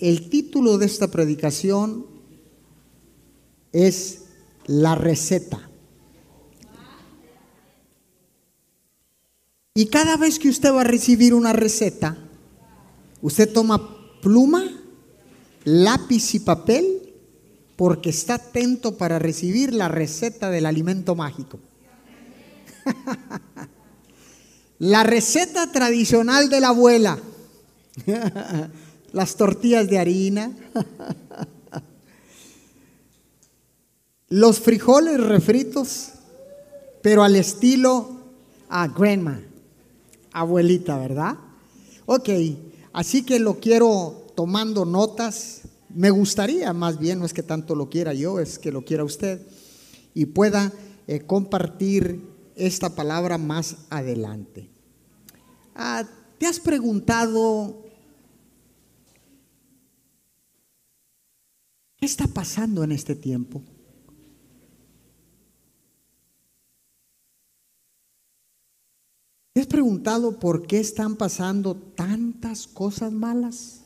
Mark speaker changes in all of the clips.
Speaker 1: el título de esta predicación es La receta. Y cada vez que usted va a recibir una receta, usted toma pluma, lápiz y papel porque está atento para recibir la receta del alimento mágico. la receta tradicional de la abuela. Las tortillas de harina. Los frijoles refritos, pero al estilo a grandma, abuelita, ¿verdad? Ok, así que lo quiero tomando notas. Me gustaría, más bien, no es que tanto lo quiera yo, es que lo quiera usted y pueda eh, compartir esta palabra más adelante. Ah, ¿Te has preguntado qué está pasando en este tiempo? ¿Te has preguntado por qué están pasando tantas cosas malas?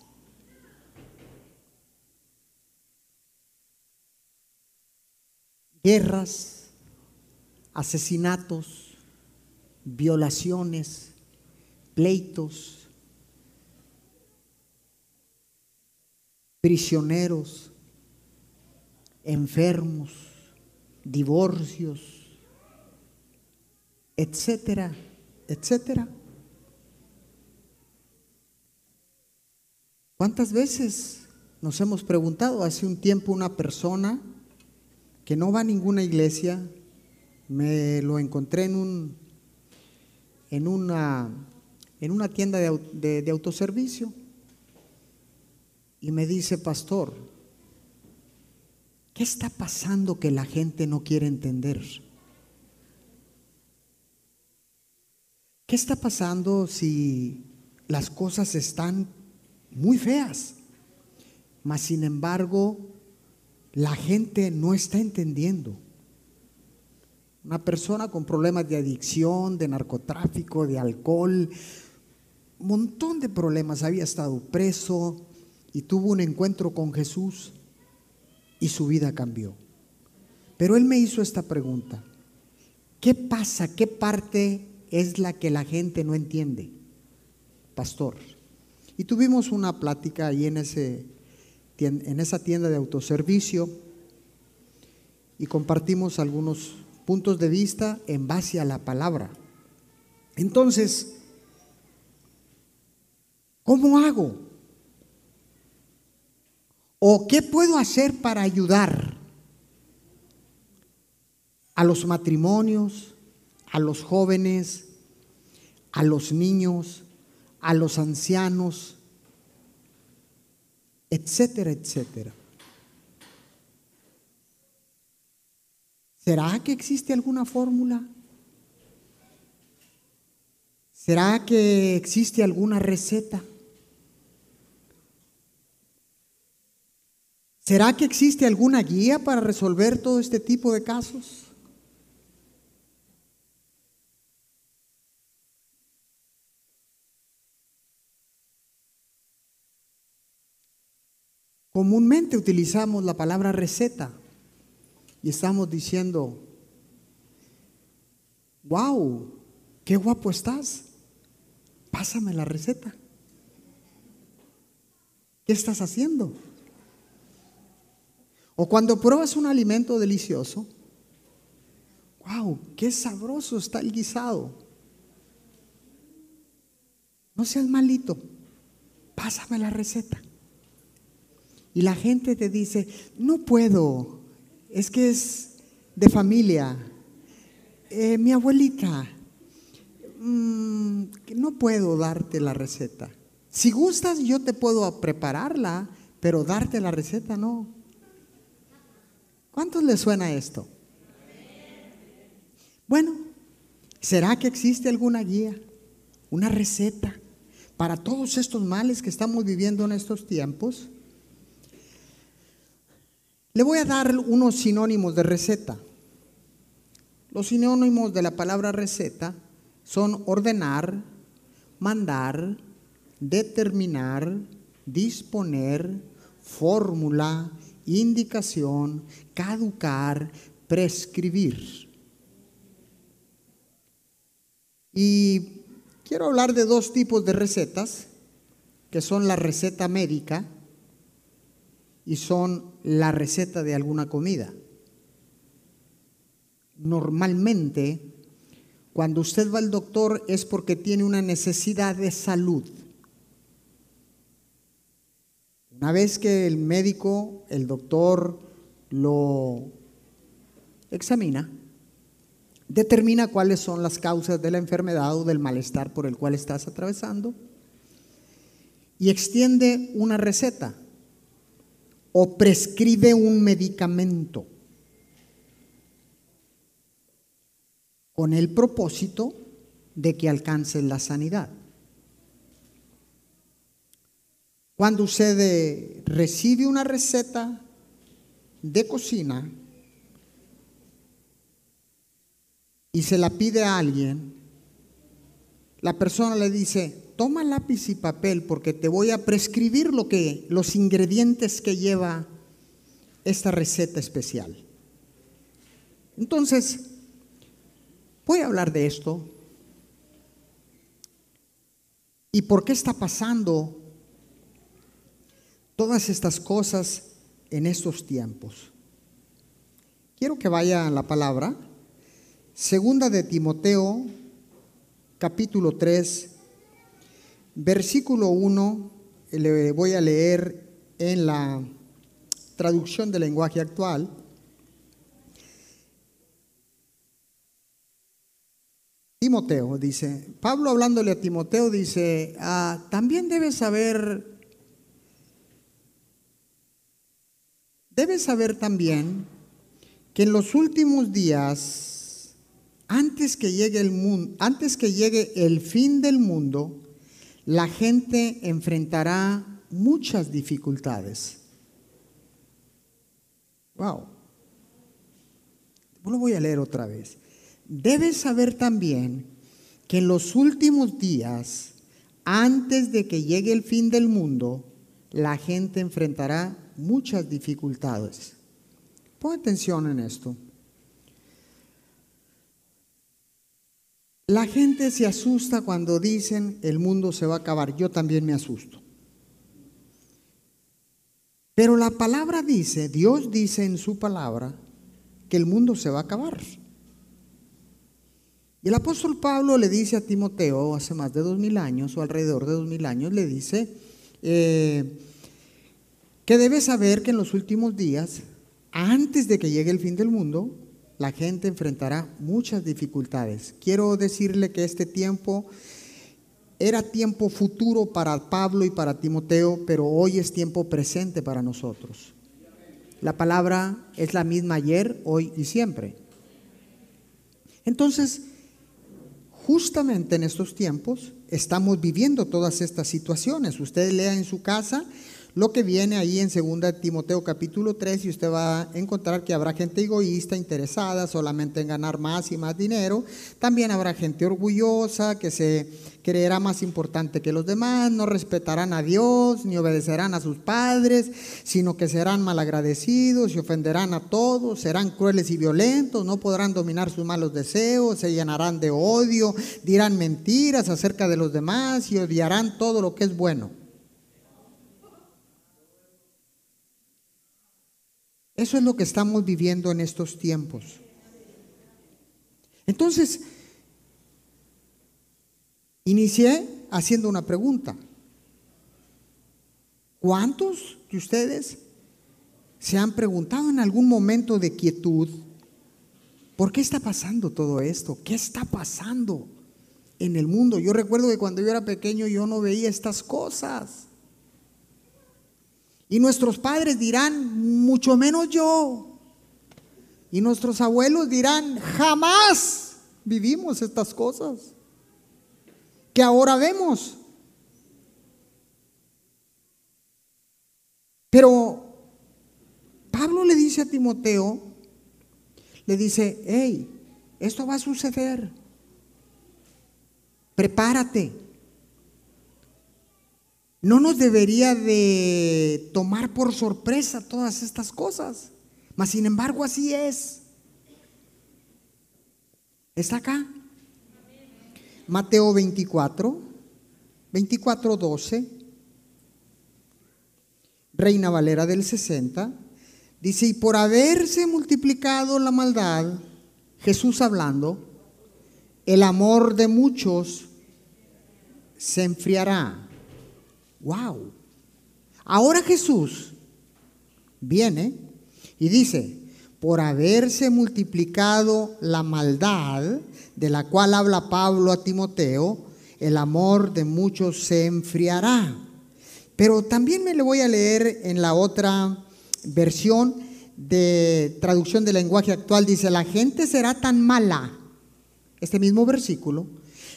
Speaker 1: Guerras, asesinatos, violaciones, pleitos, prisioneros, enfermos, divorcios, etcétera, etcétera. ¿Cuántas veces nos hemos preguntado? Hace un tiempo una persona que no va a ninguna iglesia, me lo encontré en un en una en una tienda de, de autoservicio y me dice, pastor, ¿qué está pasando que la gente no quiere entender? ¿Qué está pasando si las cosas están muy feas? Mas sin embargo, la gente no está entendiendo. Una persona con problemas de adicción, de narcotráfico, de alcohol, un montón de problemas, había estado preso y tuvo un encuentro con Jesús y su vida cambió. Pero él me hizo esta pregunta. ¿Qué pasa? ¿Qué parte es la que la gente no entiende? Pastor. Y tuvimos una plática ahí en, ese, en esa tienda de autoservicio y compartimos algunos puntos de vista en base a la palabra. Entonces, ¿cómo hago? ¿O qué puedo hacer para ayudar a los matrimonios, a los jóvenes, a los niños, a los ancianos, etcétera, etcétera? ¿Será que existe alguna fórmula? ¿Será que existe alguna receta? ¿Será que existe alguna guía para resolver todo este tipo de casos? Comúnmente utilizamos la palabra receta y estamos diciendo, wow, qué guapo estás, pásame la receta. ¿Qué estás haciendo? O cuando pruebas un alimento delicioso, wow, qué sabroso está el guisado. No seas malito, pásame la receta. Y la gente te dice, no puedo, es que es de familia. Eh, mi abuelita, mm, no puedo darte la receta. Si gustas, yo te puedo prepararla, pero darte la receta no. ¿Cuántos les suena esto? Bueno, ¿será que existe alguna guía, una receta para todos estos males que estamos viviendo en estos tiempos? Le voy a dar unos sinónimos de receta. Los sinónimos de la palabra receta son ordenar, mandar, determinar, disponer, fórmula, indicación, caducar, prescribir. Y quiero hablar de dos tipos de recetas, que son la receta médica y son la receta de alguna comida. Normalmente, cuando usted va al doctor es porque tiene una necesidad de salud. Una vez que el médico, el doctor, lo examina, determina cuáles son las causas de la enfermedad o del malestar por el cual estás atravesando y extiende una receta o prescribe un medicamento con el propósito de que alcance la sanidad. Cuando usted eh, recibe una receta de cocina y se la pide a alguien, la persona le dice, toma lápiz y papel porque te voy a prescribir lo que, los ingredientes que lleva esta receta especial. Entonces, voy a hablar de esto. ¿Y por qué está pasando todas estas cosas en estos tiempos? Quiero que vaya la palabra. Segunda de Timoteo, capítulo 3, versículo 1, le voy a leer en la traducción del lenguaje actual. Timoteo dice, Pablo hablándole a Timoteo dice, ah, también debes saber, debes saber también que en los últimos días, antes que llegue el mundo, antes que llegue el fin del mundo, la gente enfrentará muchas dificultades. Wow. Lo voy a leer otra vez. Debes saber también que en los últimos días, antes de que llegue el fin del mundo, la gente enfrentará muchas dificultades. Pon atención en esto. La gente se asusta cuando dicen el mundo se va a acabar. Yo también me asusto. Pero la palabra dice, Dios dice en su palabra, que el mundo se va a acabar. Y el apóstol Pablo le dice a Timoteo hace más de dos mil años, o alrededor de dos mil años, le dice eh, que debe saber que en los últimos días, antes de que llegue el fin del mundo, la gente enfrentará muchas dificultades. Quiero decirle que este tiempo era tiempo futuro para Pablo y para Timoteo, pero hoy es tiempo presente para nosotros. La palabra es la misma ayer, hoy y siempre. Entonces, justamente en estos tiempos estamos viviendo todas estas situaciones. Usted lea en su casa lo que viene ahí en 2 Timoteo capítulo 3 y usted va a encontrar que habrá gente egoísta, interesada solamente en ganar más y más dinero. También habrá gente orgullosa que se creerá más importante que los demás, no respetarán a Dios ni obedecerán a sus padres, sino que serán malagradecidos y ofenderán a todos, serán crueles y violentos, no podrán dominar sus malos deseos, se llenarán de odio, dirán mentiras acerca de los demás y odiarán todo lo que es bueno. Eso es lo que estamos viviendo en estos tiempos. Entonces, inicié haciendo una pregunta. ¿Cuántos de ustedes se han preguntado en algún momento de quietud, ¿por qué está pasando todo esto? ¿Qué está pasando en el mundo? Yo recuerdo que cuando yo era pequeño yo no veía estas cosas. Y nuestros padres dirán, mucho menos yo. Y nuestros abuelos dirán, jamás vivimos estas cosas que ahora vemos. Pero Pablo le dice a Timoteo, le dice, hey, esto va a suceder. Prepárate. No nos debería de tomar por sorpresa todas estas cosas. Mas sin embargo así es. ¿Está acá? Mateo 24, 24, 12. Reina Valera del 60. Dice, y por haberse multiplicado la maldad, Jesús hablando, el amor de muchos se enfriará. Wow. Ahora Jesús viene y dice, por haberse multiplicado la maldad, de la cual habla Pablo a Timoteo, el amor de muchos se enfriará. Pero también me le voy a leer en la otra versión de traducción del lenguaje actual, dice, la gente será tan mala, este mismo versículo,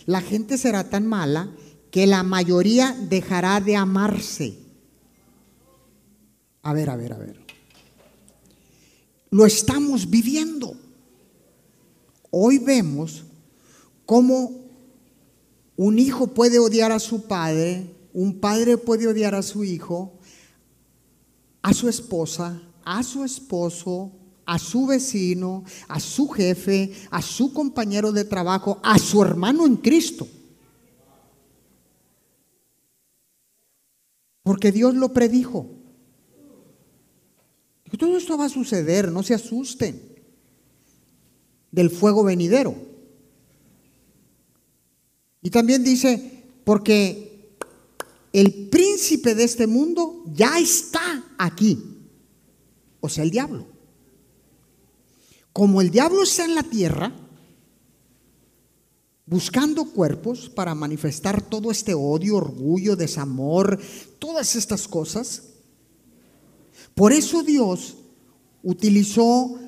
Speaker 1: la gente será tan mala que la mayoría dejará de amarse. A ver, a ver, a ver. Lo estamos viviendo. Hoy vemos cómo un hijo puede odiar a su padre, un padre puede odiar a su hijo, a su esposa, a su esposo, a su vecino, a su jefe, a su compañero de trabajo, a su hermano en Cristo. Porque Dios lo predijo. Todo esto va a suceder, no se asusten del fuego venidero. Y también dice, porque el príncipe de este mundo ya está aquí o sea, el diablo. Como el diablo está en la tierra, buscando cuerpos para manifestar todo este odio, orgullo, desamor, todas estas cosas, por eso Dios utilizó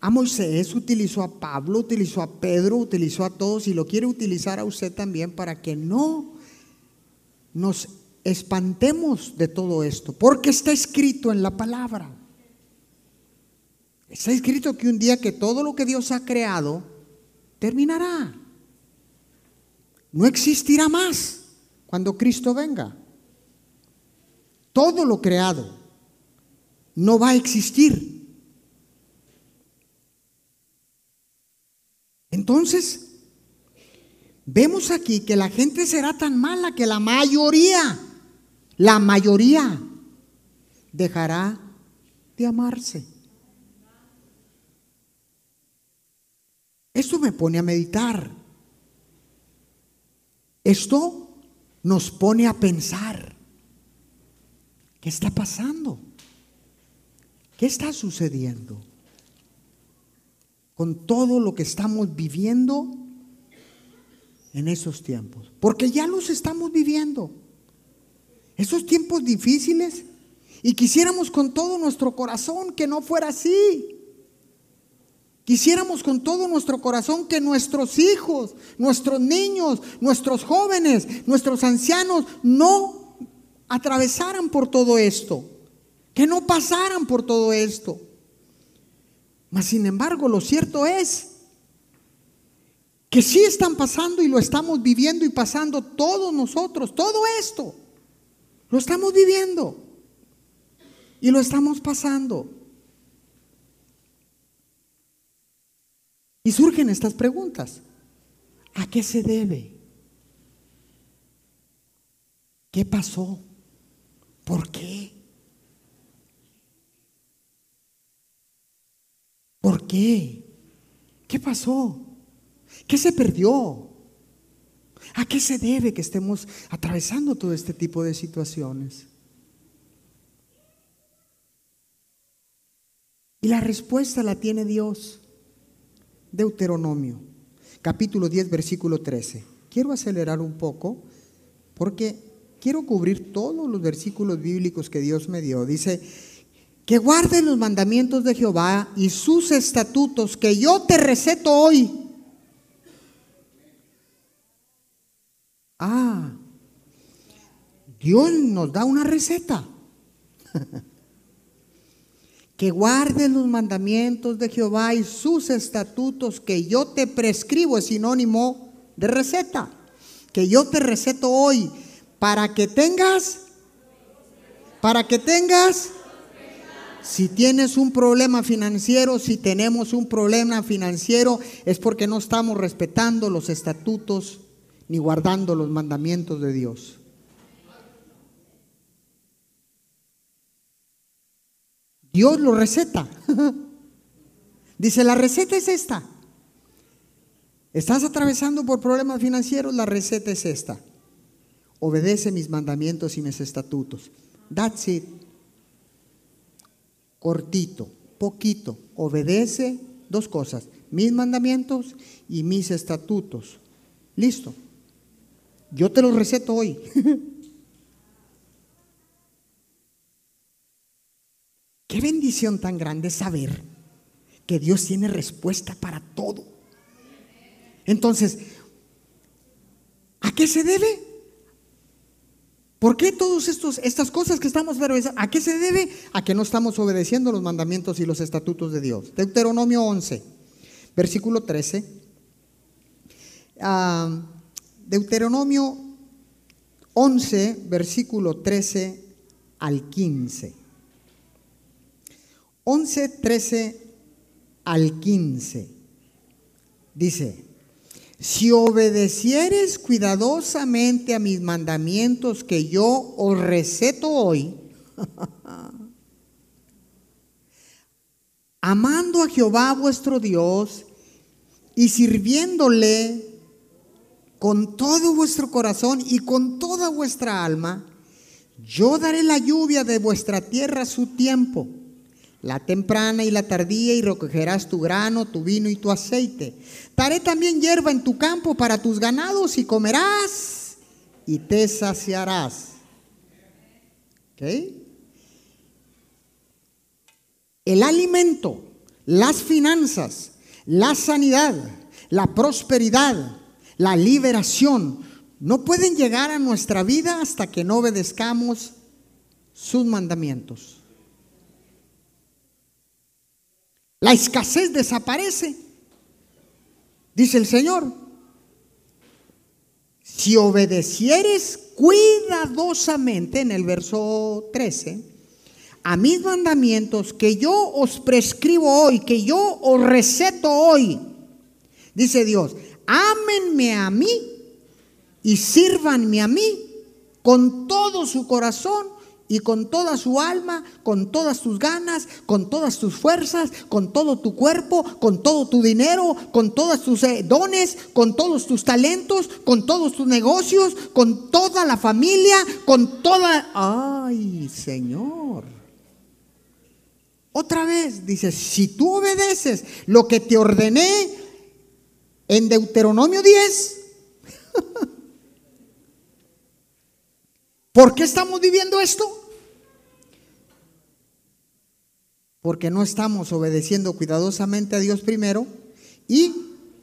Speaker 1: a Moisés, utilizó a Pablo, utilizó a Pedro, utilizó a todos y lo quiere utilizar a usted también para que no nos espantemos de todo esto, porque está escrito en la palabra. Está escrito que un día que todo lo que Dios ha creado terminará. No existirá más cuando Cristo venga. Todo lo creado no va a existir. Entonces, vemos aquí que la gente será tan mala que la mayoría, la mayoría, dejará de amarse. Esto me pone a meditar. Esto nos pone a pensar. ¿Qué está pasando? ¿Qué está sucediendo? Con todo lo que estamos viviendo en esos tiempos. Porque ya los estamos viviendo. Esos tiempos difíciles. Y quisiéramos con todo nuestro corazón que no fuera así. Quisiéramos con todo nuestro corazón que nuestros hijos, nuestros niños, nuestros jóvenes, nuestros ancianos no atravesaran por todo esto, que no pasaran por todo esto. Mas sin embargo, lo cierto es que sí están pasando y lo estamos viviendo y pasando todos nosotros, todo esto. Lo estamos viviendo y lo estamos pasando. Y surgen estas preguntas. ¿A qué se debe? ¿Qué pasó? ¿Por qué? ¿Por qué? ¿Qué pasó? ¿Qué se perdió? ¿A qué se debe que estemos atravesando todo este tipo de situaciones? Y la respuesta la tiene Dios. Deuteronomio, capítulo 10, versículo 13. Quiero acelerar un poco porque quiero cubrir todos los versículos bíblicos que Dios me dio. Dice, que guarden los mandamientos de Jehová y sus estatutos que yo te receto hoy. Ah, Dios nos da una receta. que guardes los mandamientos de Jehová y sus estatutos que yo te prescribo, es sinónimo de receta, que yo te receto hoy para que tengas, para que tengas, si tienes un problema financiero, si tenemos un problema financiero, es porque no estamos respetando los estatutos ni guardando los mandamientos de Dios. Dios lo receta. Dice, la receta es esta. Estás atravesando por problemas financieros, la receta es esta. Obedece mis mandamientos y mis estatutos. That's it. Cortito, poquito. Obedece dos cosas, mis mandamientos y mis estatutos. Listo. Yo te los receto hoy. Qué bendición tan grande saber que Dios tiene respuesta para todo. Entonces, ¿a qué se debe? ¿Por qué todas estas cosas que estamos realizando? ¿A qué se debe? A que no estamos obedeciendo los mandamientos y los estatutos de Dios. Deuteronomio 11, versículo 13. Ah, Deuteronomio 11, versículo 13 al 15. 11, 13 al 15. Dice, si obedecieres cuidadosamente a mis mandamientos que yo os receto hoy, amando a Jehová vuestro Dios y sirviéndole con todo vuestro corazón y con toda vuestra alma, yo daré la lluvia de vuestra tierra a su tiempo la temprana y la tardía, y recogerás tu grano, tu vino y tu aceite. Daré también hierba en tu campo para tus ganados, y comerás y te saciarás. El alimento, las finanzas, la sanidad, la prosperidad, la liberación, no pueden llegar a nuestra vida hasta que no obedezcamos sus mandamientos. La escasez desaparece. Dice el Señor, si obedecieres cuidadosamente, en el verso 13, a mis mandamientos que yo os prescribo hoy, que yo os receto hoy, dice Dios, ámenme a mí y sírvanme a mí con todo su corazón y con toda su alma, con todas tus ganas, con todas tus fuerzas, con todo tu cuerpo, con todo tu dinero, con todos tus eh, dones, con todos tus talentos, con todos tus negocios, con toda la familia, con toda... ¡Ay, Señor! Otra vez dice, si tú obedeces lo que te ordené en Deuteronomio 10, ¿Por qué estamos viviendo esto? Porque no estamos obedeciendo cuidadosamente a Dios primero y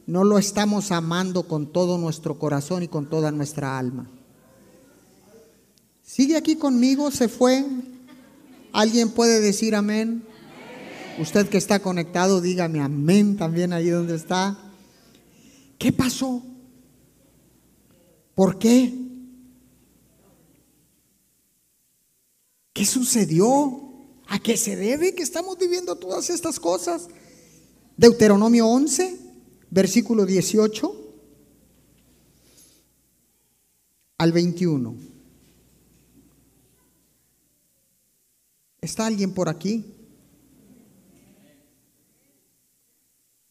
Speaker 1: no lo estamos amando con todo nuestro corazón y con toda nuestra alma. ¿Sigue aquí conmigo? ¿Se fue? ¿Alguien puede decir amén? Usted que está conectado, dígame amén también ahí donde está. ¿Qué pasó? ¿Por qué? ¿Qué sucedió? ¿A qué se debe que estamos viviendo todas estas cosas? Deuteronomio 11, versículo 18 al 21. ¿Está alguien por aquí?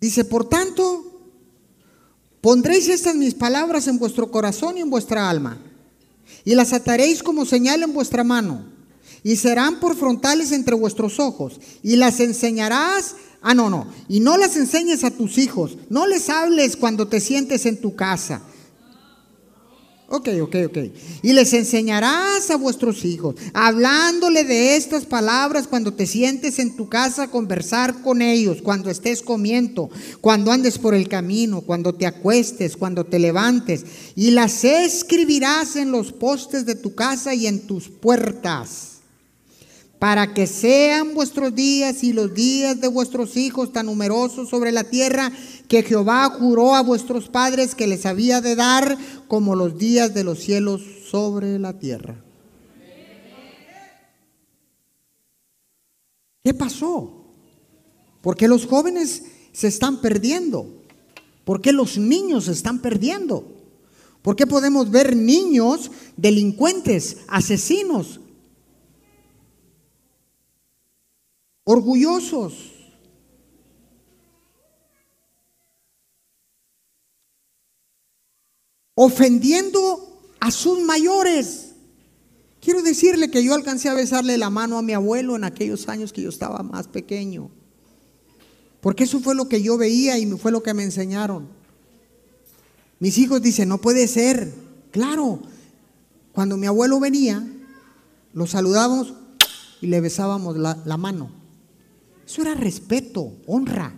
Speaker 1: Dice, por tanto, pondréis estas mis palabras en vuestro corazón y en vuestra alma, y las ataréis como señal en vuestra mano y serán por frontales entre vuestros ojos y las enseñarás. Ah, no, no. Y no las enseñes a tus hijos. No les hables cuando te sientes en tu casa. Ok, ok, ok. Y les enseñarás a vuestros hijos, hablándole de estas palabras cuando te sientes en tu casa, conversar con ellos, cuando estés comiendo, cuando andes por el camino, cuando te acuestes, cuando te levantes. Y las escribirás en los postes de tu casa y en tus puertas para que sean vuestros días y los días de vuestros hijos tan numerosos sobre la tierra que Jehová juró a vuestros padres que les había de dar como los días de los cielos sobre la tierra. ¿Qué pasó? ¿Por qué los jóvenes se están perdiendo? ¿Por qué los niños se están perdiendo? ¿Por qué podemos ver niños delincuentes, asesinos, orgullosos. Ofendiendo a sus mayores. Quiero decirle que yo alcancé a besarle la mano a mi abuelo en aquellos años que yo estaba más pequeño. Porque eso fue lo que yo veía y fue lo que me enseñaron. Mis hijos dicen, no puede ser. Claro, cuando mi abuelo venía, lo saludábamos y le besábamos la, la mano. Eso era respeto, honra.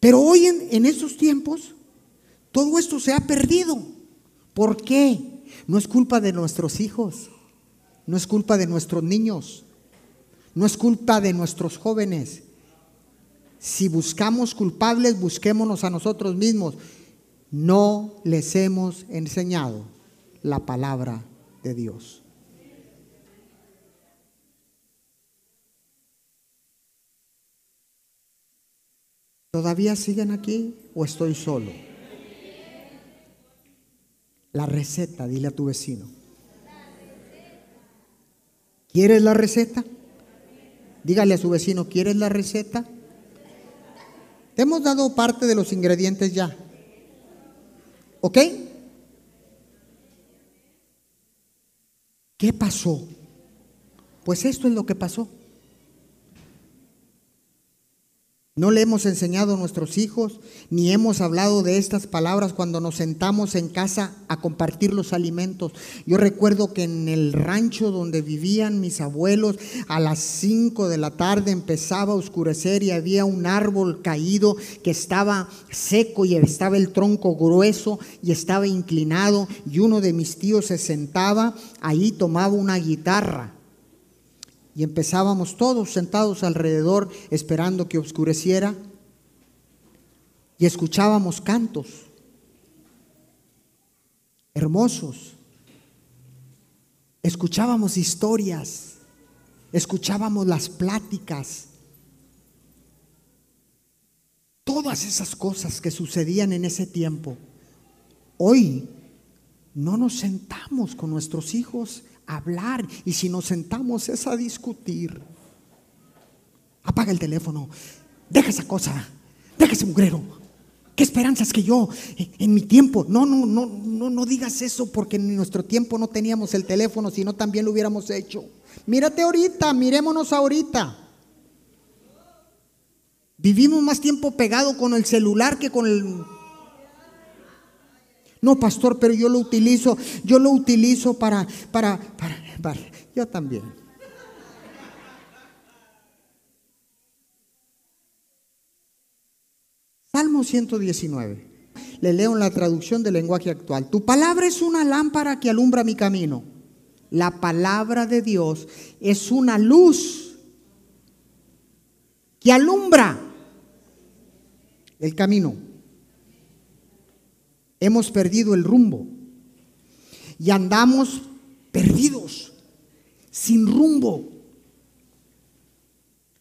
Speaker 1: Pero hoy en, en estos tiempos, todo esto se ha perdido. ¿Por qué? No es culpa de nuestros hijos, no es culpa de nuestros niños, no es culpa de nuestros jóvenes. Si buscamos culpables, busquémonos a nosotros mismos. No les hemos enseñado la palabra de Dios. ¿Todavía siguen aquí o estoy solo? La receta, dile a tu vecino. ¿Quieres la receta? Dígale a su vecino, ¿quieres la receta? Te hemos dado parte de los ingredientes ya. ¿Ok? ¿Qué pasó? Pues esto es lo que pasó. No le hemos enseñado a nuestros hijos, ni hemos hablado de estas palabras cuando nos sentamos en casa a compartir los alimentos. Yo recuerdo que en el rancho donde vivían mis abuelos, a las 5 de la tarde empezaba a oscurecer y había un árbol caído que estaba seco y estaba el tronco grueso y estaba inclinado y uno de mis tíos se sentaba ahí, tomaba una guitarra y empezábamos todos sentados alrededor esperando que oscureciera y escuchábamos cantos hermosos, escuchábamos historias, escuchábamos las pláticas, todas esas cosas que sucedían en ese tiempo. Hoy no nos sentamos con nuestros hijos hablar y si nos sentamos es a discutir. Apaga el teléfono, deja esa cosa, deja ese mugrero. ¿Qué esperanzas que yo en, mi tiempo? No, no, no, no, no digas eso porque en nuestro tiempo no teníamos el teléfono, si no también lo hubiéramos hecho. Mírate ahorita, mirémonos ahorita. Vivimos más tiempo pegado con el celular que con el no, pastor, pero yo lo utilizo, yo lo utilizo para, para, para, para. yo también. Salmo 119. Le leo en la traducción del lenguaje actual. Tu palabra es una lámpara que alumbra mi camino. La palabra de Dios es una luz que alumbra el camino hemos perdido el rumbo y andamos perdidos, sin rumbo.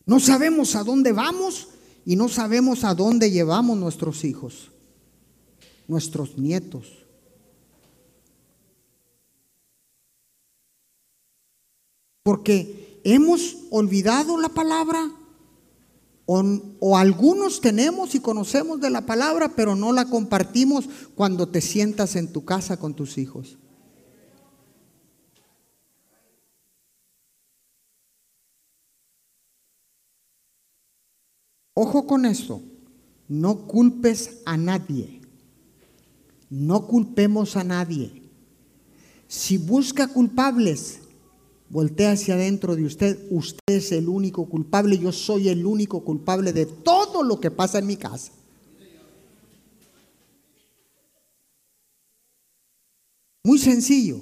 Speaker 1: No sabemos a dónde vamos y no sabemos a dónde llevamos nuestros hijos, nuestros nietos. Porque hemos olvidado la palabra o, algunos tenemos y conocemos de la palabra, pero no la compartimos cuando te sientas en tu casa con tus hijos. Ojo con esto, no culpes a nadie, no culpemos a nadie. Si busca culpables, voltea hacia adentro de usted, usted es el único culpable, yo soy el único culpable de todo lo que pasa en mi casa. Muy sencillo.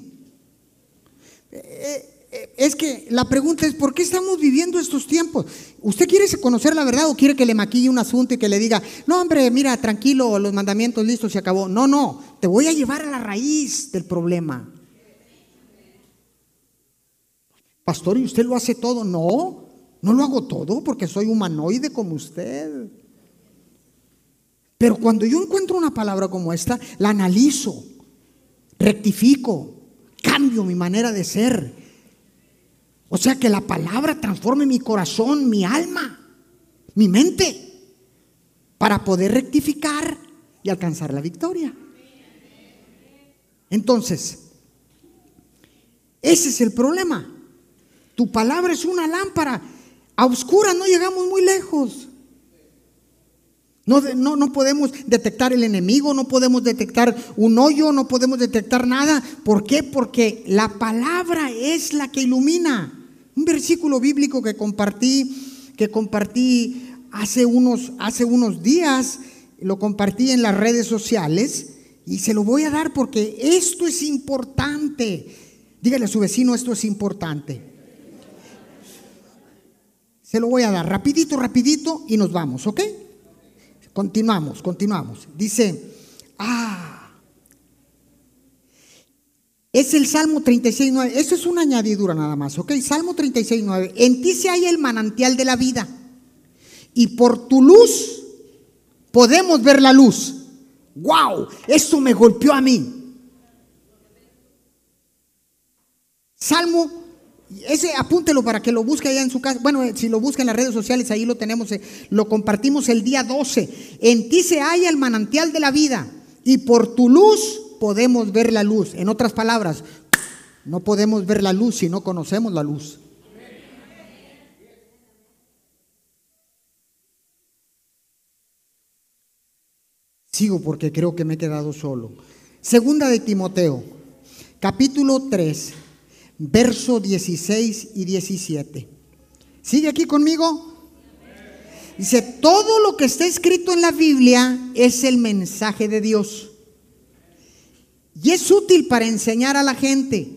Speaker 1: Eh, eh, es que la pregunta es, ¿por qué estamos viviendo estos tiempos? ¿Usted quiere conocer la verdad o quiere que le maquille un asunto y que le diga, no hombre, mira, tranquilo, los mandamientos listos, se acabó? No, no, te voy a llevar a la raíz del problema. Pastor, ¿y usted lo hace todo? No, no lo hago todo porque soy humanoide como usted. Pero cuando yo encuentro una palabra como esta, la analizo, rectifico, cambio mi manera de ser. O sea, que la palabra transforme mi corazón, mi alma, mi mente, para poder rectificar y alcanzar la victoria. Entonces, ese es el problema. Tu palabra es una lámpara. A oscuras no llegamos muy lejos. No, no, podemos detectar el enemigo, no podemos detectar un hoyo, no podemos detectar nada. ¿Por qué? Porque la palabra es la que ilumina. Un versículo bíblico que compartí, que compartí hace unos, hace unos días, lo compartí en las redes sociales y se lo voy a dar porque esto es importante. Dígale a su vecino, esto es importante. Se lo voy a dar rapidito, rapidito y nos vamos, ¿ok? Continuamos, continuamos. Dice, ah, es el Salmo 36.9. Eso es una añadidura nada más, ¿ok? Salmo 36.9. En ti se halla el manantial de la vida. Y por tu luz podemos ver la luz. ¡Wow! Eso me golpeó a mí. Salmo ese apúntelo para que lo busque allá en su casa. Bueno, si lo busca en las redes sociales, ahí lo tenemos, eh, lo compartimos el día 12. En ti se halla el manantial de la vida y por tu luz podemos ver la luz. En otras palabras, no podemos ver la luz si no conocemos la luz. Sigo porque creo que me he quedado solo. Segunda de Timoteo, capítulo 3 verso 16 y 17. ¿Sigue aquí conmigo? Dice, todo lo que está escrito en la Biblia es el mensaje de Dios. Y es útil para enseñar a la gente,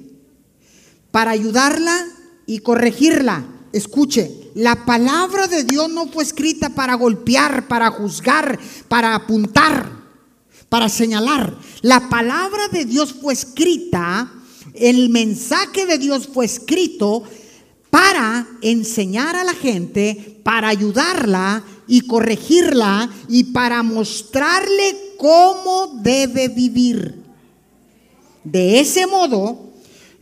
Speaker 1: para ayudarla y corregirla. Escuche, la palabra de Dios no fue escrita para golpear, para juzgar, para apuntar, para señalar. La palabra de Dios fue escrita el mensaje de Dios fue escrito para enseñar a la gente, para ayudarla y corregirla y para mostrarle cómo debe vivir. De ese modo,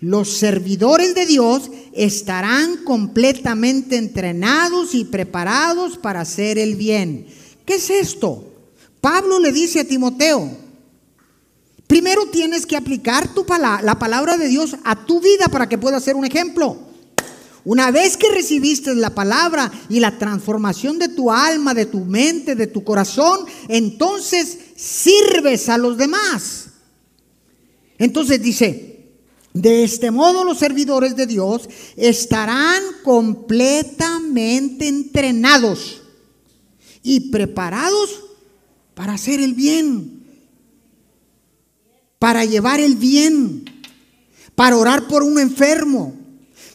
Speaker 1: los servidores de Dios estarán completamente entrenados y preparados para hacer el bien. ¿Qué es esto? Pablo le dice a Timoteo, Primero tienes que aplicar tu la palabra de Dios a tu vida para que pueda ser un ejemplo. Una vez que recibiste la palabra y la transformación de tu alma, de tu mente, de tu corazón, entonces sirves a los demás. Entonces dice, de este modo los servidores de Dios estarán completamente entrenados y preparados para hacer el bien para llevar el bien, para orar por un enfermo,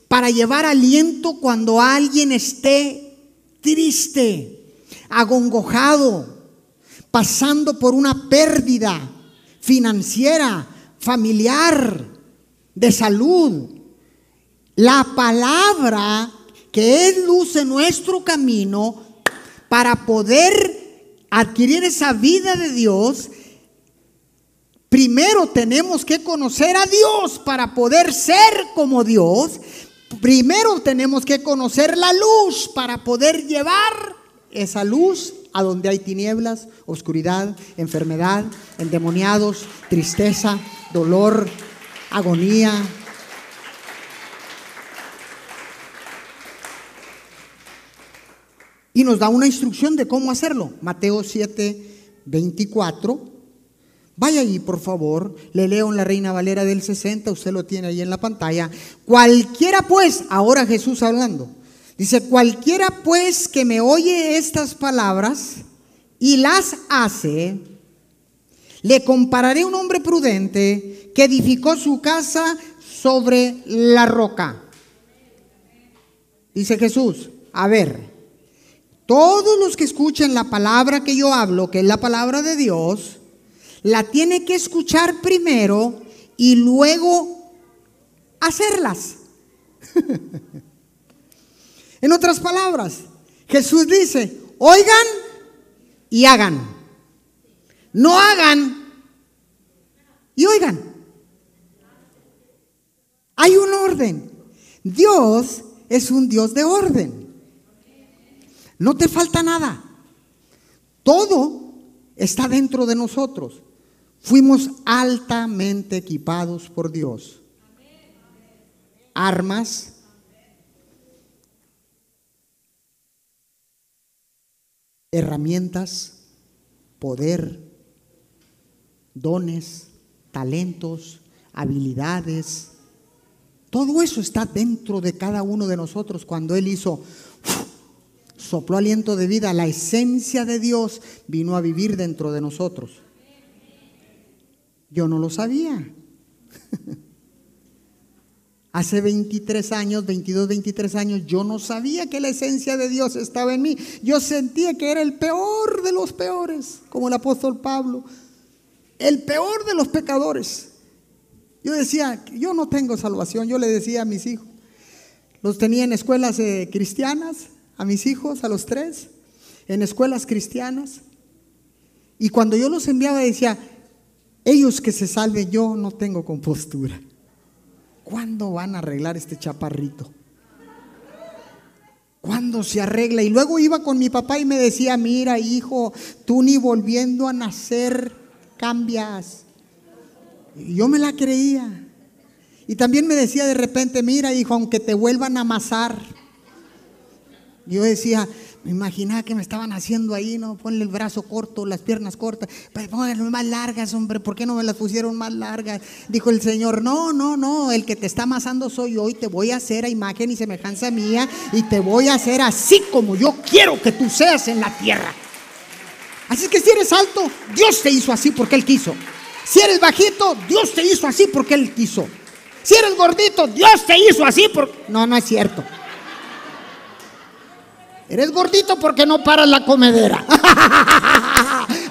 Speaker 1: para llevar aliento cuando alguien esté triste, agongojado, pasando por una pérdida financiera, familiar, de salud. La palabra que es luz en nuestro camino para poder adquirir esa vida de Dios Primero tenemos que conocer a Dios para poder ser como Dios. Primero tenemos que conocer la luz para poder llevar esa luz a donde hay tinieblas, oscuridad, enfermedad, endemoniados, tristeza, dolor, agonía. Y nos da una instrucción de cómo hacerlo. Mateo 7, 24 Vaya ahí, por favor, le leo en la Reina Valera del 60, usted lo tiene ahí en la pantalla. Cualquiera pues, ahora Jesús hablando, dice, cualquiera pues que me oye estas palabras y las hace, le compararé a un hombre prudente que edificó su casa sobre la roca. Dice Jesús, a ver, todos los que escuchen la palabra que yo hablo, que es la palabra de Dios, la tiene que escuchar primero y luego hacerlas. en otras palabras, Jesús dice, oigan y hagan. No hagan y oigan. Hay un orden. Dios es un Dios de orden. No te falta nada. Todo está dentro de nosotros. Fuimos altamente equipados por Dios. Armas, herramientas, poder, dones, talentos, habilidades. Todo eso está dentro de cada uno de nosotros cuando Él hizo, sopló aliento de vida, la esencia de Dios vino a vivir dentro de nosotros. Yo no lo sabía. Hace 23 años, 22, 23 años, yo no sabía que la esencia de Dios estaba en mí. Yo sentía que era el peor de los peores, como el apóstol Pablo, el peor de los pecadores. Yo decía, yo no tengo salvación, yo le decía a mis hijos. Los tenía en escuelas eh, cristianas, a mis hijos, a los tres, en escuelas cristianas. Y cuando yo los enviaba decía, ellos que se salven, yo no tengo compostura. ¿Cuándo van a arreglar este chaparrito? ¿Cuándo se arregla? Y luego iba con mi papá y me decía, mira hijo, tú ni volviendo a nacer cambias. Y yo me la creía. Y también me decía de repente, mira hijo, aunque te vuelvan a amasar. Yo decía, me imaginaba que me estaban haciendo ahí, ¿no? Ponle el brazo corto, las piernas cortas. Pero ponle más largas, hombre. ¿Por qué no me las pusieron más largas? Dijo el Señor, no, no, no. El que te está amasando soy yo y te voy a hacer a imagen y semejanza mía y te voy a hacer así como yo quiero que tú seas en la tierra. Así que si eres alto, Dios te hizo así porque Él quiso. Si eres bajito, Dios te hizo así porque Él quiso. Si eres gordito, Dios te hizo así porque... No, no es cierto. Eres gordito porque no paras la comedera.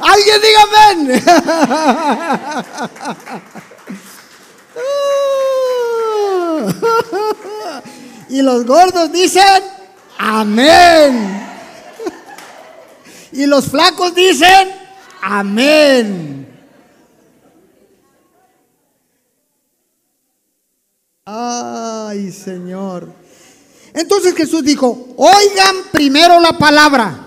Speaker 1: Alguien diga amén. y los gordos dicen amén. y los flacos dicen amén. Ay, Señor. Entonces Jesús dijo, oigan primero la palabra.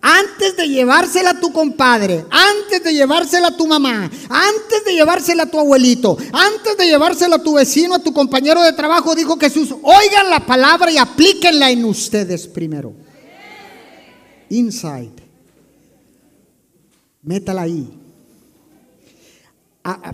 Speaker 1: Antes de llevársela a tu compadre, antes de llevársela a tu mamá, antes de llevársela a tu abuelito, antes de llevársela a tu vecino, a tu compañero de trabajo, dijo Jesús, oigan la palabra y aplíquenla en ustedes primero. Inside. Métala ahí. Ah, ah,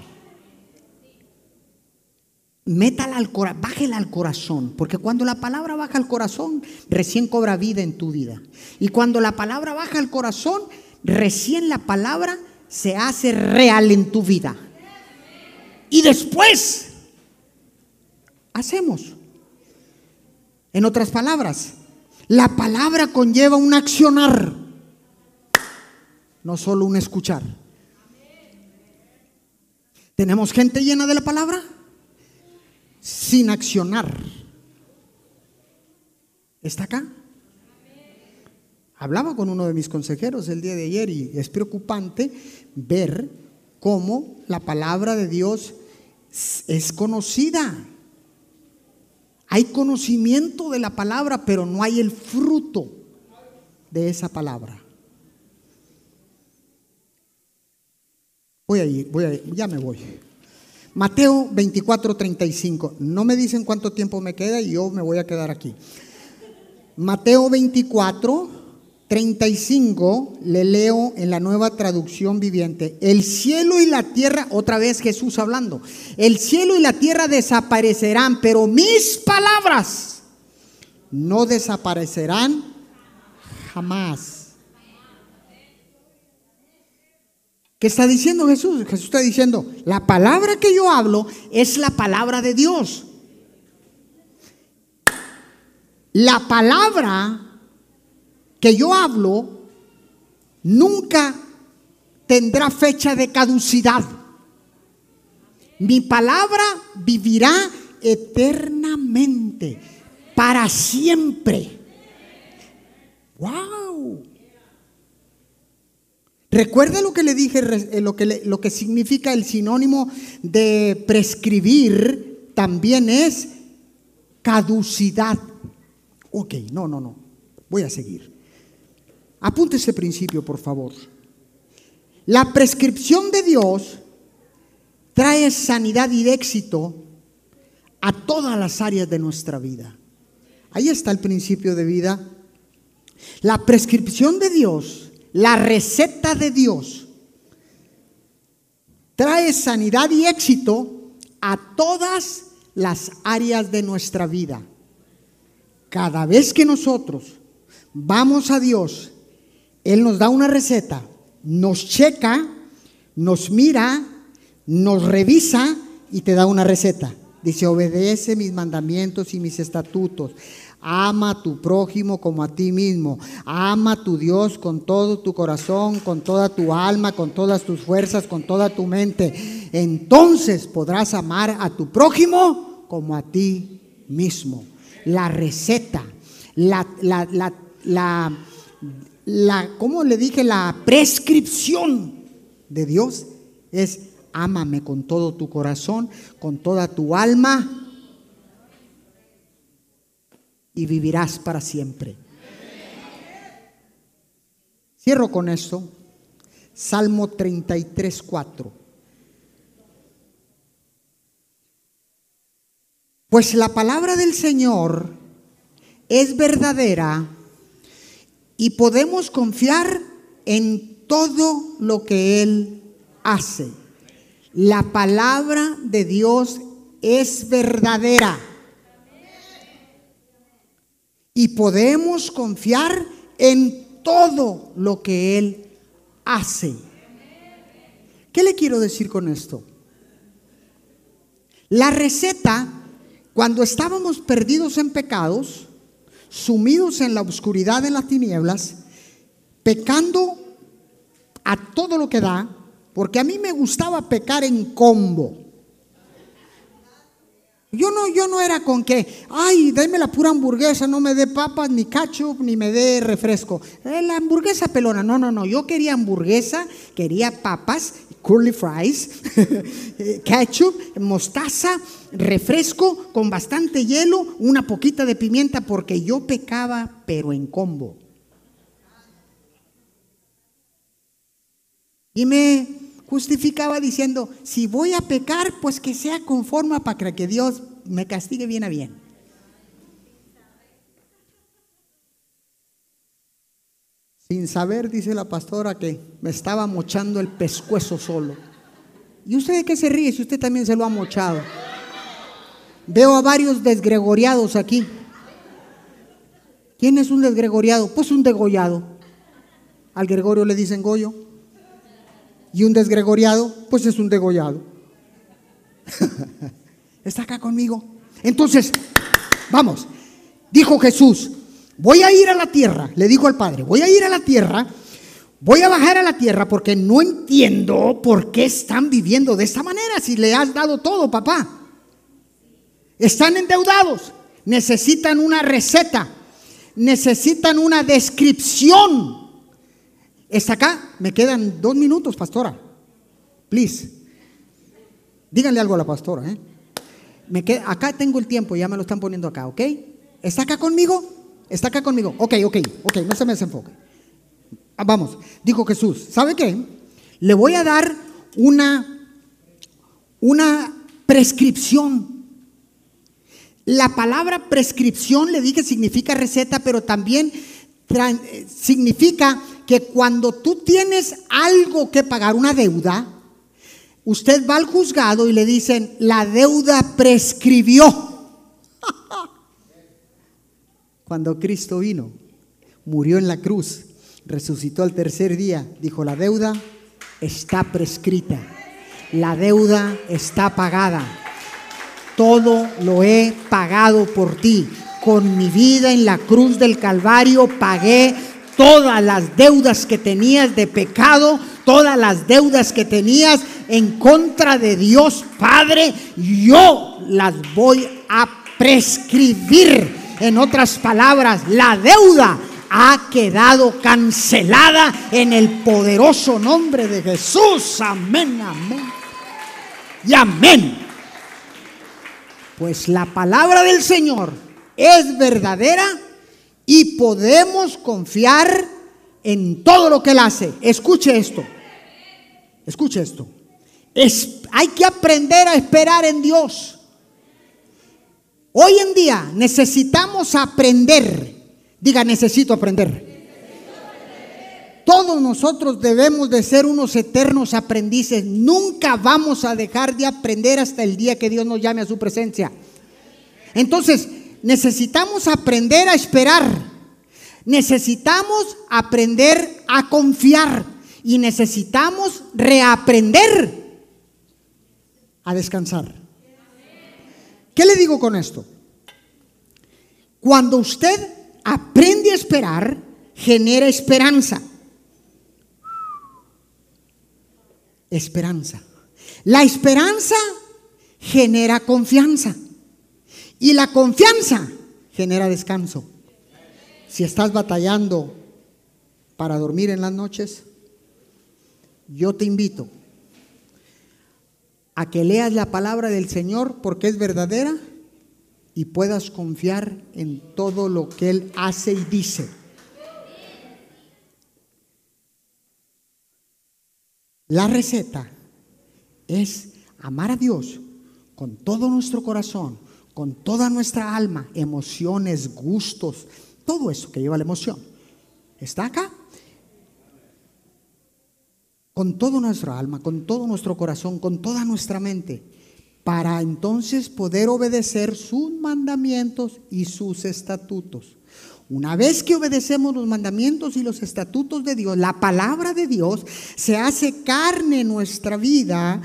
Speaker 1: métala al corazón, bájela al corazón, porque cuando la palabra baja al corazón, recién cobra vida en tu vida. Y cuando la palabra baja al corazón, recién la palabra se hace real en tu vida. Y después hacemos. En otras palabras, la palabra conlleva un accionar, no solo un escuchar. ¿Tenemos gente llena de la palabra? Sin accionar. ¿Está acá? Hablaba con uno de mis consejeros el día de ayer y es preocupante ver cómo la palabra de Dios es conocida. Hay conocimiento de la palabra, pero no hay el fruto de esa palabra. Voy a ir, voy a ir, ya me voy. Mateo 24, 35. No me dicen cuánto tiempo me queda y yo me voy a quedar aquí. Mateo 24, 35, le leo en la nueva traducción viviente. El cielo y la tierra, otra vez Jesús hablando, el cielo y la tierra desaparecerán, pero mis palabras no desaparecerán jamás. ¿Qué está diciendo Jesús? Jesús está diciendo, la palabra que yo hablo es la palabra de Dios. la palabra que yo hablo nunca tendrá fecha de caducidad. Mi palabra vivirá eternamente, para siempre. ¡Wow! Recuerda lo que le dije, eh, lo que, lo que significa el sinónimo de prescribir, también es caducidad. Ok, no, no, no. Voy a seguir. Apunte ese principio, por favor. La prescripción de Dios trae sanidad y éxito a todas las áreas de nuestra vida. Ahí está el principio de vida. La prescripción de Dios, la receta de Dios, trae sanidad y éxito a todas las áreas de nuestra vida. Cada vez que nosotros vamos a Dios, Él nos da una receta, nos checa, nos mira, nos revisa y te da una receta. Dice, obedece mis mandamientos y mis estatutos. Ama a tu prójimo como a ti mismo. Ama a tu Dios con todo tu corazón, con toda tu alma, con todas tus fuerzas, con toda tu mente. Entonces podrás amar a tu prójimo como a ti mismo. La receta, la, la, la, la, la ¿cómo le dije? La prescripción de Dios es ámame con todo tu corazón, con toda tu alma y vivirás para siempre. Cierro con esto. Salmo 33, 4. Pues la palabra del Señor es verdadera y podemos confiar en todo lo que Él hace. La palabra de Dios es verdadera. Y podemos confiar en todo lo que Él hace. ¿Qué le quiero decir con esto? La receta, cuando estábamos perdidos en pecados, sumidos en la oscuridad de las tinieblas, pecando a todo lo que da, porque a mí me gustaba pecar en combo. Yo no, yo no era con que, ay, déme la pura hamburguesa, no me dé papas, ni ketchup, ni me dé refresco. Eh, la hamburguesa pelona, no, no, no. Yo quería hamburguesa, quería papas, curly fries, ketchup, mostaza, refresco con bastante hielo, una poquita de pimienta, porque yo pecaba, pero en combo. Y me justificaba diciendo, si voy a pecar, pues que sea conforme para que Dios me castigue bien a bien. Sin saber, dice la pastora, que me estaba mochando el pescuezo solo. ¿Y usted de qué se ríe si usted también se lo ha mochado? Veo a varios desgregoriados aquí. ¿Quién es un desgregoriado? Pues un degollado. Al Gregorio le dicen Goyo. Y un desgregoriado, pues es un degollado. ¿Está acá conmigo? Entonces, vamos. Dijo Jesús, voy a ir a la tierra, le dijo al Padre, voy a ir a la tierra, voy a bajar a la tierra porque no entiendo por qué están viviendo de esta manera si le has dado todo, papá. Están endeudados, necesitan una receta, necesitan una descripción ¿Está acá? Me quedan dos minutos, pastora. Please. Díganle algo a la pastora. ¿eh? Me acá tengo el tiempo, ya me lo están poniendo acá, ¿ok? ¿Está acá conmigo? ¿Está acá conmigo? Ok, ok, ok, no se me desenfoque. Ah, vamos, dijo Jesús, ¿sabe qué? Le voy a dar una, una prescripción. La palabra prescripción, le dije, significa receta, pero también significa que cuando tú tienes algo que pagar, una deuda, usted va al juzgado y le dicen, la deuda prescribió. Cuando Cristo vino, murió en la cruz, resucitó al tercer día, dijo, la deuda está prescrita, la deuda está pagada, todo lo he pagado por ti con mi vida en la cruz del Calvario pagué todas las deudas que tenías de pecado, todas las deudas que tenías en contra de Dios Padre, yo las voy a prescribir. En otras palabras, la deuda ha quedado cancelada en el poderoso nombre de Jesús. Amén, amén. Y amén. Pues la palabra del Señor es verdadera y podemos confiar en todo lo que Él hace. Escuche esto. Escuche esto. Es, hay que aprender a esperar en Dios. Hoy en día necesitamos aprender. Diga, necesito aprender. Todos nosotros debemos de ser unos eternos aprendices. Nunca vamos a dejar de aprender hasta el día que Dios nos llame a su presencia. Entonces, necesitamos aprender a esperar. Necesitamos aprender a confiar. Y necesitamos reaprender a descansar. ¿Qué le digo con esto? Cuando usted aprende a esperar, genera esperanza. Esperanza. La esperanza genera confianza. Y la confianza genera descanso. Si estás batallando para dormir en las noches, yo te invito a que leas la palabra del Señor porque es verdadera y puedas confiar en todo lo que Él hace y dice. La receta es amar a Dios con todo nuestro corazón, con toda nuestra alma, emociones, gustos, todo eso que lleva la emoción. ¿Está acá? Con todo nuestra alma, con todo nuestro corazón, con toda nuestra mente, para entonces poder obedecer sus mandamientos y sus estatutos. Una vez que obedecemos los mandamientos y los estatutos de Dios, la palabra de Dios se hace carne en nuestra vida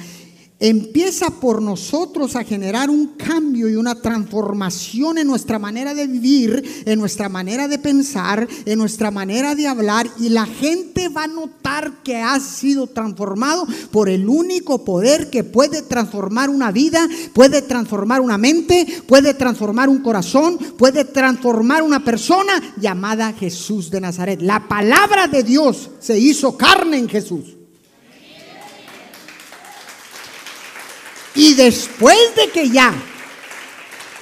Speaker 1: empieza por nosotros a generar un cambio y una transformación en nuestra manera de vivir, en nuestra manera de pensar, en nuestra manera de hablar y la gente va a notar que ha sido transformado por el único poder que puede transformar una vida, puede transformar una mente, puede transformar un corazón, puede transformar una persona llamada Jesús de Nazaret. La palabra de Dios se hizo carne en Jesús. Y después de que ya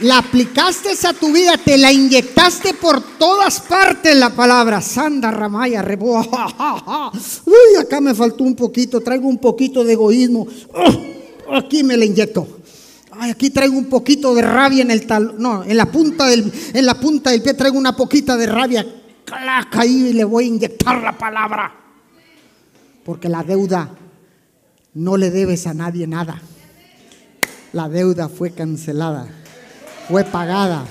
Speaker 1: la aplicaste a tu vida, te la inyectaste por todas partes la palabra Santa Ramaya, rebo, Uy, acá me faltó un poquito, traigo un poquito de egoísmo. Oh, aquí me la inyecto. Ay, aquí traigo un poquito de rabia en el tal, no, en la punta del, en la punta del pie traigo una poquita de rabia. Claca ahí le voy a inyectar la palabra. Porque la deuda no le debes a nadie nada la deuda fue cancelada, fue pagada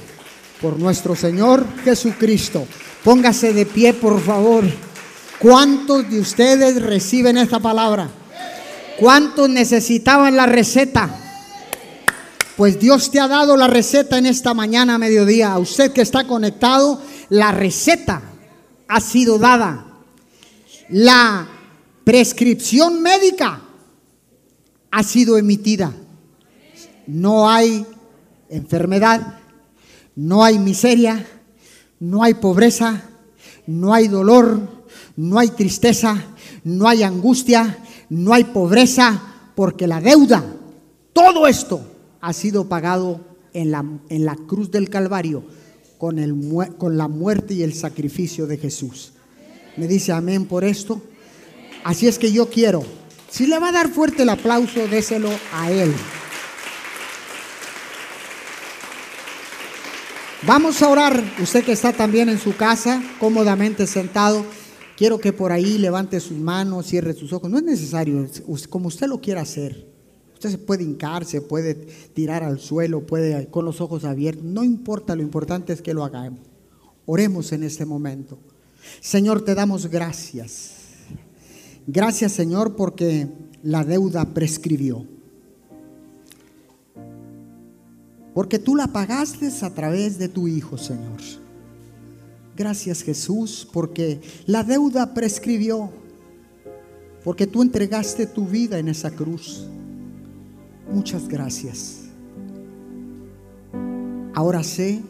Speaker 1: por nuestro Señor Jesucristo. Póngase de pie, por favor. ¿Cuántos de ustedes reciben esta palabra? ¿Cuántos necesitaban la receta? Pues Dios te ha dado la receta en esta mañana a mediodía. A usted que está conectado, la receta ha sido dada. La prescripción médica ha sido emitida no hay enfermedad, no hay miseria, no hay pobreza, no hay dolor, no hay tristeza, no hay angustia, no hay pobreza, porque la deuda, todo esto ha sido pagado en la, en la cruz del Calvario con, el, con la muerte y el sacrificio de Jesús. Me dice amén por esto. Así es que yo quiero, si le va a dar fuerte el aplauso, déselo a Él. Vamos a orar, usted que está también en su casa, cómodamente sentado, quiero que por ahí levante sus manos, cierre sus ojos, no es necesario, como usted lo quiera hacer. Usted se puede hincarse, puede tirar al suelo, puede con los ojos abiertos, no importa, lo importante es que lo hagamos. Oremos en este momento. Señor, te damos gracias. Gracias, Señor, porque la deuda prescribió. Porque tú la pagaste a través de tu Hijo, Señor. Gracias Jesús, porque la deuda prescribió, porque tú entregaste tu vida en esa cruz. Muchas gracias. Ahora sé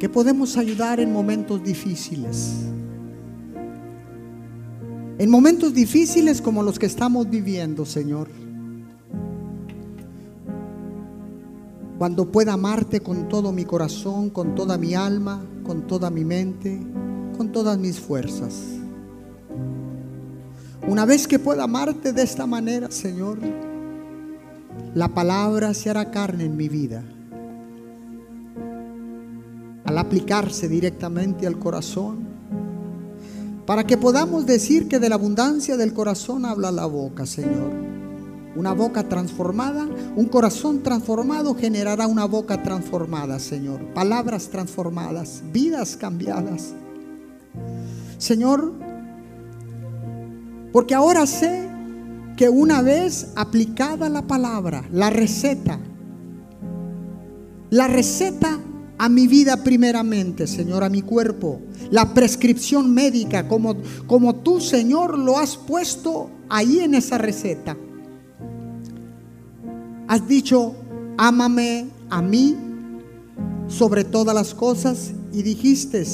Speaker 1: que podemos ayudar en momentos difíciles. En momentos difíciles como los que estamos viviendo, Señor. Cuando pueda amarte con todo mi corazón, con toda mi alma, con toda mi mente, con todas mis fuerzas. Una vez que pueda amarte de esta manera, Señor, la palabra se hará carne en mi vida. Al aplicarse directamente al corazón, para que podamos decir que de la abundancia del corazón habla la boca, Señor. Una boca transformada, un corazón transformado generará una boca transformada, Señor. Palabras transformadas, vidas cambiadas. Señor, porque ahora sé que una vez aplicada la palabra, la receta, la receta a mi vida primeramente, Señor, a mi cuerpo, la prescripción médica, como, como tú, Señor, lo has puesto ahí en esa receta. Has dicho, ámame a mí sobre todas las cosas y dijiste,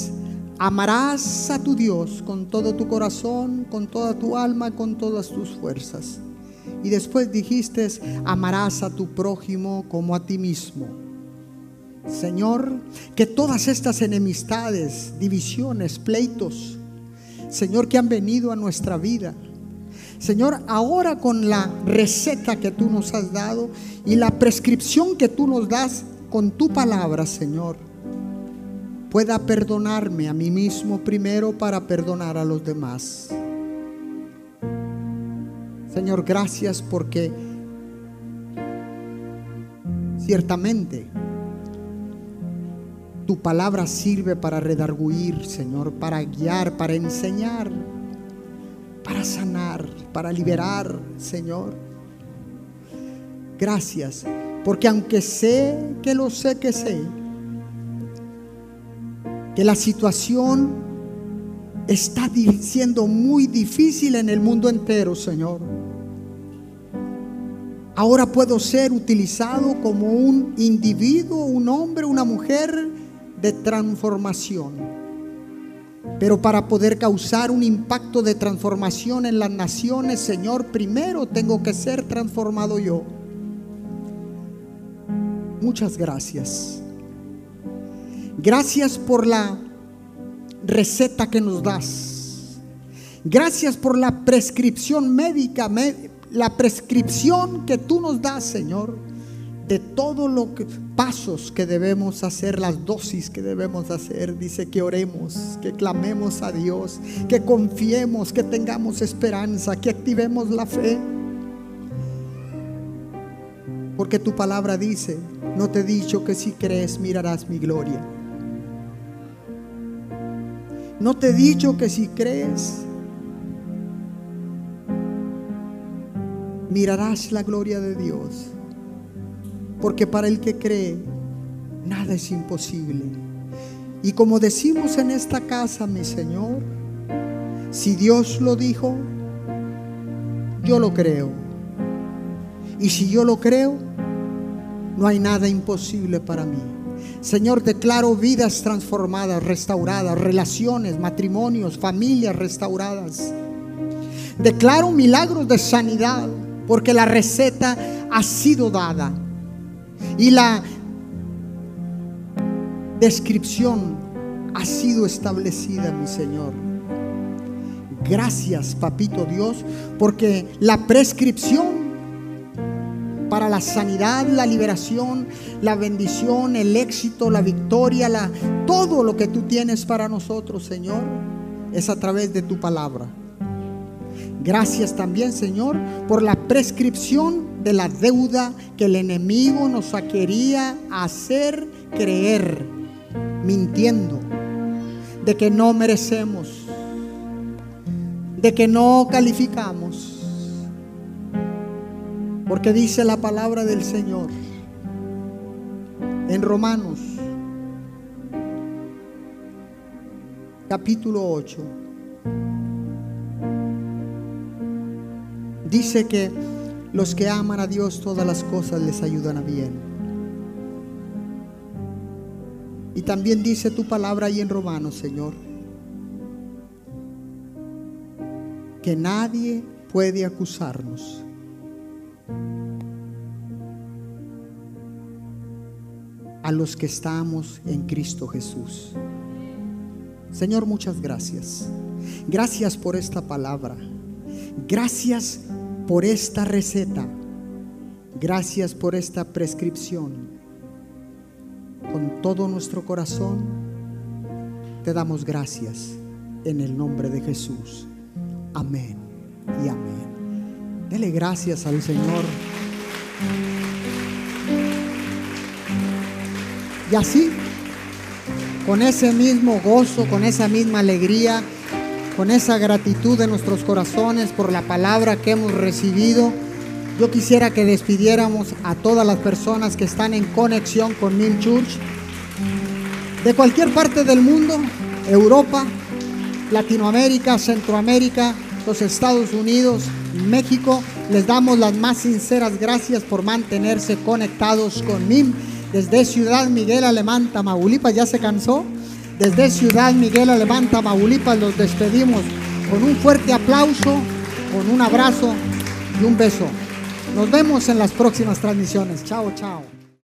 Speaker 1: amarás a tu Dios con todo tu corazón, con toda tu alma, con todas tus fuerzas. Y después dijiste, amarás a tu prójimo como a ti mismo. Señor, que todas estas enemistades, divisiones, pleitos, Señor, que han venido a nuestra vida, Señor, ahora con la receta que tú nos has dado y la prescripción que tú nos das con tu palabra, Señor, pueda perdonarme a mí mismo primero para perdonar a los demás. Señor, gracias porque ciertamente tu palabra sirve para redarguir, Señor, para guiar, para enseñar, para sanar, para liberar, Señor. Gracias, porque aunque sé que lo sé que sé, que la situación está siendo muy difícil en el mundo entero, Señor. Ahora puedo ser utilizado como un individuo, un hombre, una mujer de transformación. Pero para poder causar un impacto de transformación en las naciones, Señor, primero tengo que ser transformado yo. Muchas gracias. Gracias por la receta que nos das. Gracias por la prescripción médica, la prescripción que tú nos das, Señor de todos los pasos que debemos hacer, las dosis que debemos hacer. Dice que oremos, que clamemos a Dios, que confiemos, que tengamos esperanza, que activemos la fe. Porque tu palabra dice, no te he dicho que si crees mirarás mi gloria. No te he dicho que si crees mirarás la gloria de Dios. Porque para el que cree, nada es imposible. Y como decimos en esta casa, mi Señor, si Dios lo dijo, yo lo creo. Y si yo lo creo, no hay nada imposible para mí. Señor, declaro vidas transformadas, restauradas, relaciones, matrimonios, familias restauradas. Declaro milagros de sanidad, porque la receta ha sido dada. Y la descripción ha sido establecida, mi Señor. Gracias, Papito Dios, porque la prescripción para la sanidad, la liberación, la bendición, el éxito, la victoria, la, todo lo que tú tienes para nosotros, Señor, es a través de tu palabra. Gracias también, Señor, por la prescripción de la deuda que el enemigo nos quería hacer creer, mintiendo, de que no merecemos, de que no calificamos. Porque dice la palabra del Señor en Romanos capítulo 8. Dice que los que aman a Dios todas las cosas les ayudan a bien. Y también dice tu palabra ahí en Romanos, Señor, que nadie puede acusarnos. a los que estamos en Cristo Jesús. Señor, muchas gracias. Gracias por esta palabra. Gracias por esta receta. Gracias por esta prescripción. Con todo nuestro corazón te damos gracias en el nombre de Jesús. Amén y amén. Dele gracias al Señor. Y así, con ese mismo gozo, con esa misma alegría, con esa gratitud de nuestros corazones por la palabra que hemos recibido, yo quisiera que despidiéramos a todas las personas que están en conexión con New Church, de cualquier parte del mundo, Europa, Latinoamérica, Centroamérica, los Estados Unidos, México. Les damos las más sinceras gracias por mantenerse conectados con MIM. Desde Ciudad Miguel Alemán, Tamaulipas, ¿ya se cansó? Desde Ciudad Miguel Alemán, Tamaulipas, los despedimos con un fuerte aplauso, con un abrazo y un beso. Nos vemos en las próximas transmisiones. Chao, chao.